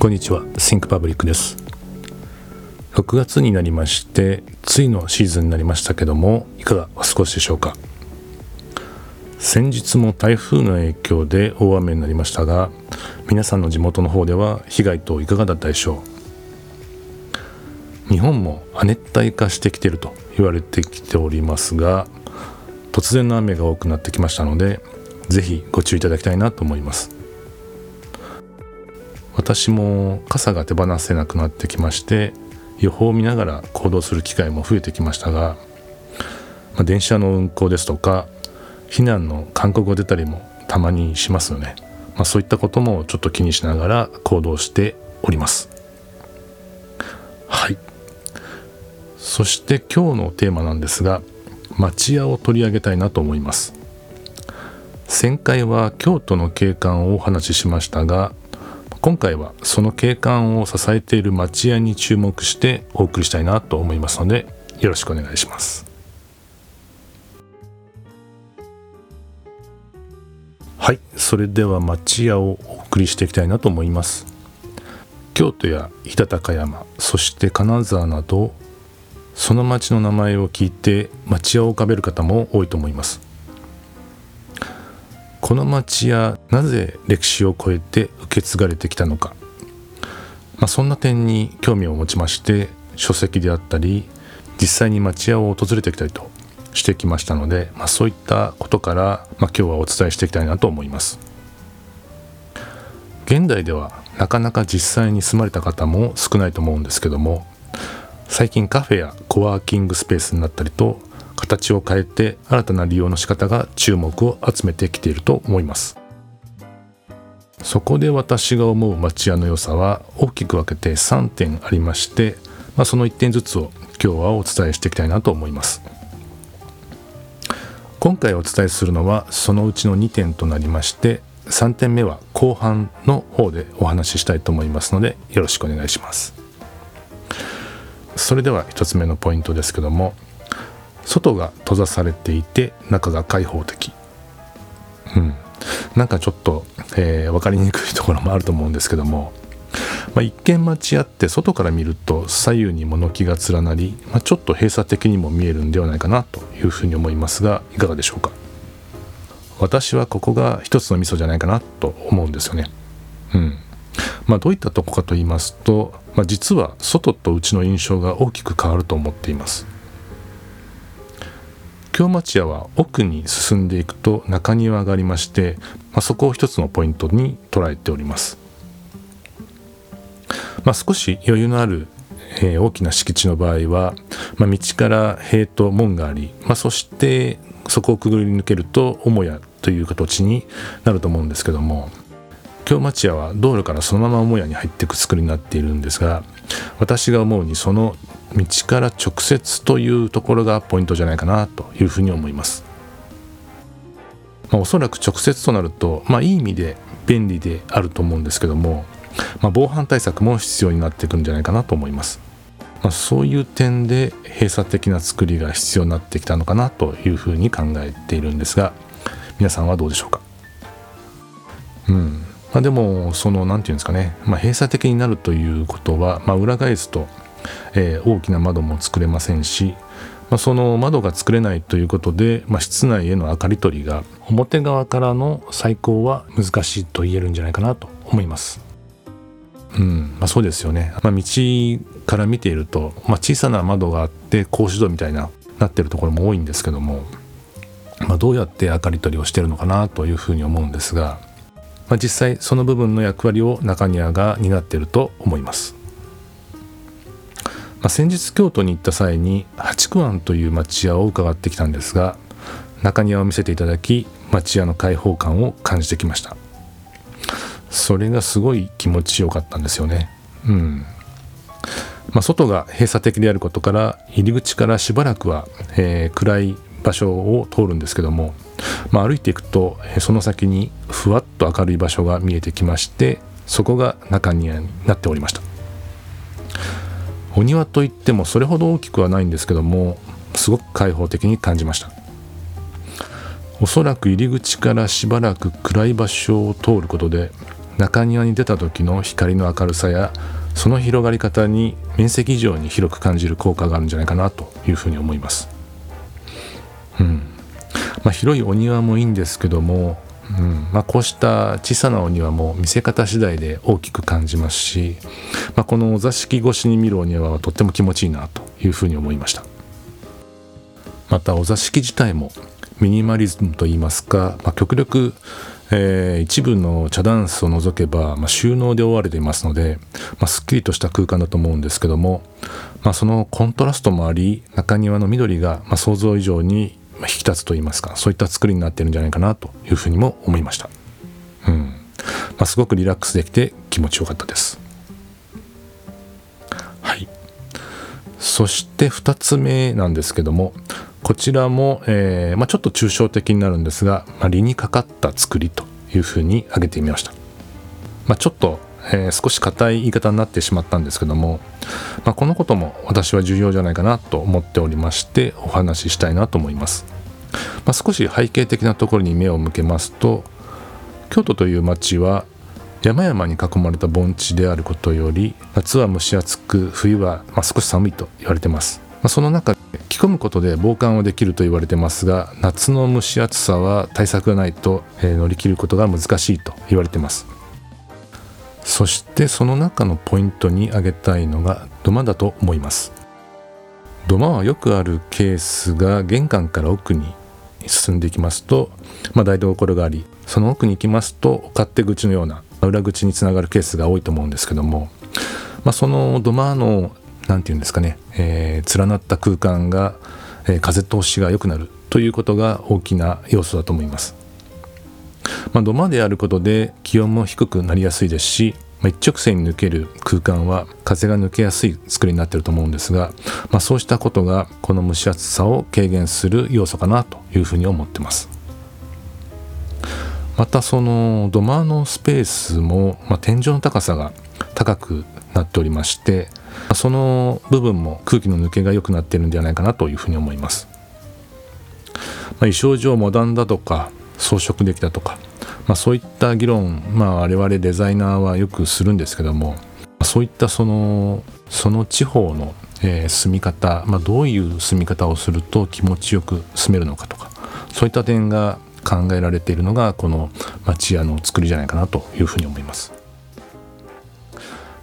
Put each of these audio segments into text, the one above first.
こんにちは。Think Public です。6月になりましてついのシーズンになりましたけどもいかがお過ごしでしょうか？先日も台風の影響で大雨になりましたが皆さんの地元の方では被害等いかがだったでしょう？日本も亜熱帯化してきていると言われてきておりますが突然の雨が多くなってきましたのでぜひご注意いただきたいなと思います。私も傘が手放せなくなってきまして予報を見ながら行動する機会も増えてきましたが、まあ、電車の運行ですとか避難の勧告が出たりもたまにしますよね、まあ、そういったこともちょっと気にしながら行動しております。はい。そして今日のテーマなんですが町屋を取り上げたいなと思います。前回は京都の景観をお話ししましたが今回はその景観を支えている町屋に注目してお送りしたいなと思いますのでよろしくお願いします。はいそれでは町屋をお送りしていきたいなと思います。京都や飛騨高山そして金沢などその町の名前を聞いて町屋を浮かべる方も多いと思います。この町やなぜ歴史を超えて受け継がれてきたのか、まあ、そんな点に興味を持ちまして書籍であったり実際に町屋を訪れてきたりとしてきましたので、まあ、そういったことから、まあ、今日はお伝えしていきたいなと思います。現代ではなかなか実際に住まれた方も少ないと思うんですけども最近カフェやコワーキングスペースになったりと形を変えて新たな利用の仕方が注目を集めてきていると思います。そこで私が思う町屋の良さは大きく分けて3点ありまして、まあ、その1点ずつを今日はお伝えしていきたいなと思います。今回お伝えするのはそのうちの2点となりまして3点目は後半の方でお話ししたいと思いますのでよろしくお願いします。それでは1つ目のポイントですけども外が閉ざされていて中が開放的。うん。なんかちょっと、えー、分かりにくいところもあると思うんですけども、まあ、一見待ち合って外から見ると左右に物置が連なり、まあ、ちょっと閉鎖的にも見えるんではないかなというふうに思いますがいかがでしょうか。私はここが一つのミソじゃないかなと思うんですよね。うん。まあどういったとこかと言いますと、まあ、実は外と内の印象が大きく変わると思っています。京町屋は奥に進んでいくと中庭がありまして、まあ、そこを一つのポイントに捉えております、まあ、少し余裕のある、えー、大きな敷地の場合は、まあ、道から塀と門があり、まあ、そしてそこをくぐり抜けると母屋という形になると思うんですけども京町屋は道路からそのまま母屋に入っていく作りになっているんですが私が思うにその道から直接というところがポイントじゃないかなというふうに思います。まあ、おそらく直接となると、まあ、いい意味で便利であると思うんですけども、まあ、防犯対策も必要になってくるんじゃないかなと思います。まあ、そういう点で閉鎖的な作りが必要になってきたのかなというふうに考えているんですが皆さんはどうでしょうか？うんまあ、でもその何て言うんですかね、まあ、閉鎖的になるということは、まあ、裏返すとえー、大きな窓も作れませんし、まあ、その窓が作れないということで、まあ、室内への明かり取りが表側からの最高は難しいと言えるんじゃないかなと思います。うん。まあ、そうですよね、まあ、道から見ていると、まあ、小さな窓があって格子戸みたいななってるところも多いんですけども、まあ、どうやって明かり取りをしてるのかなというふうに思うんですが、まあ、実際その部分の役割を中庭が担っていると思います。まあ、先日京都に行った際に八九庵という町屋を伺ってきたんですが中庭を見せていただき町屋の開放感を感じてきました。それがすごい気持ちよかったんですよね。うん。まあ、外が閉鎖的であることから入り口からしばらくは、えー、暗い場所を通るんですけども、まあ、歩いていくとその先にふわっと明るい場所が見えてきましてそこが中庭になっておりました。お庭といってもそれほど大きくはないんですけどもすごく開放的に感じました。おそらく入り口からしばらく暗い場所を通ることで中庭に出た時の光の明るさやその広がり方に面積以上に広く感じる効果があるんじゃないかなというふうに思います。うん。まあ、広いお庭もいいんですけども、うんまあ、こうした小さなお庭も見せ方次第で大きく感じますし、まあ、このお座敷越しに見るお庭はとっても気持ちいいなというふうに思いました。またお座敷自体もミニマリズムといいますか、まあ、極力えー、一部の茶ダンスを除けば、まあ、収納で覆われていますので、まあ、すっきりとした空間だと思うんですけども、まあ、そのコントラストもあり中庭の緑が、まあ、想像以上に引き立つといいますかそういった作りになってるんじゃないかなというふうにも思いました、うん。まあ、すごくリラックスできて気持ちよかったです。はい。そして2つ目なんですけどもこちらも、えーまあ、ちょっと抽象的になるんですが、まあ、理にかかった作りというふうに挙げてみました、まあ、ちょっと、えー、少し硬い言い方になってしまったんですけども、まあ、このことも私は重要じゃないかなと思っておりましてお話ししたいなと思います、まあ、少し背景的なところに目を向けますと京都という町は山々に囲まれた盆地であることより夏は蒸し暑く冬はま少し寒いと言われてます。まその中で着込むことで防寒はできると言われてますが夏の蒸し暑さは対策がないと、え乗り切ることが難しいと言われてます。そしてその中のポイントに挙げたいのが土間だと思います土間はよくあるケースが玄関から奥に進んでいきますと、まあ、台所がありその奥に行きますと勝手口のような裏口につながるケースが多いと思うんですけども、まあ、その土間の何て言うんですかね、えー、連なった空間が、えー、風通しが良くなるということが大きな要素だと思います。まあ、土間であることで気温も低くなりやすいですし、まあ、一直線に抜ける空間は風が抜けやすい作りになってると思うんですが、まあ、そうしたことがこの蒸し暑さを軽減する要素かなというふうに思ってます。またその土間のスペースも、まあ、天井の高さが高くなっておりましてその部分も空気の抜けが良くなっているんではないかなというふうに思います、まあ、衣装上モダンだとか装飾できたとか、まあ、そういった議論、まあ、我々デザイナーはよくするんですけどもそういったそのその地方の、えー、住み方、まあ、どういう住み方をすると気持ちよく住めるのかとかそういった点が考えられているのがこの町屋の作りじゃないかなというふうに思います。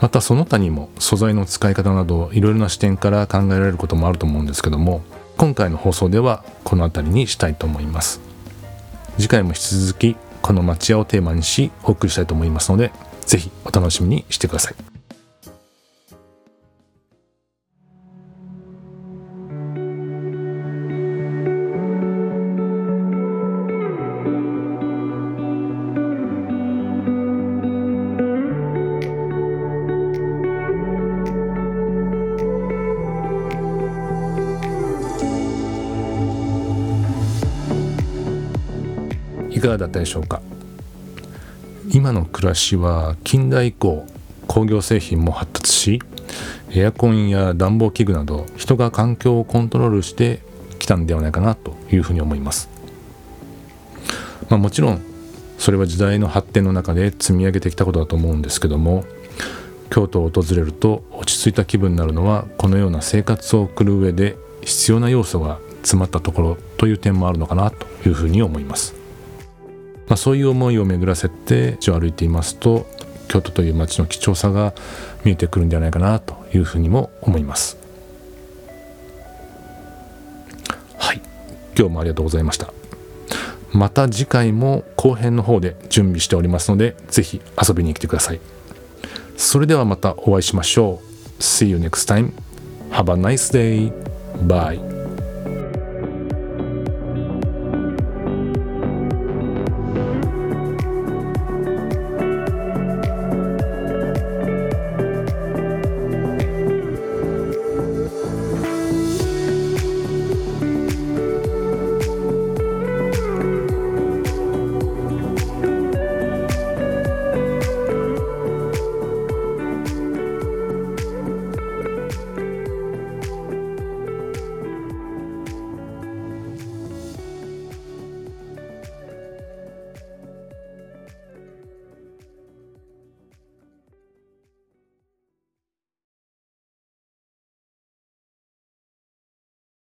またその他にも素材の使い方などいろいろな視点から考えられることもあると思うんですけども今回の放送ではこの辺りにしたいと思います次回も引き続きこの町屋をテーマにしお送りしたいと思いますので是非お楽しみにしてください。いかがだったでしょうか？今の暮らしは近代以降工業製品も発達しエアコンや暖房器具など人が環境をコントロールしてきたんではないかなというふうに思います、まあ、もちろんそれは時代の発展の中で積み上げてきたことだと思うんですけども京都を訪れると落ち着いた気分になるのはこのような生活を送る上で必要な要素が詰まったところという点もあるのかなというふうに思います。まあ、そういう思いを巡らせて街を歩いていますと京都という街の貴重さが見えてくるんじゃないかなというふうにも思います。はい。今日もありがとうございました。また次回も後編の方で準備しておりますのでぜひ遊びに来てください。それではまたお会いしましょう。See you next time. Have a nice day. Bye.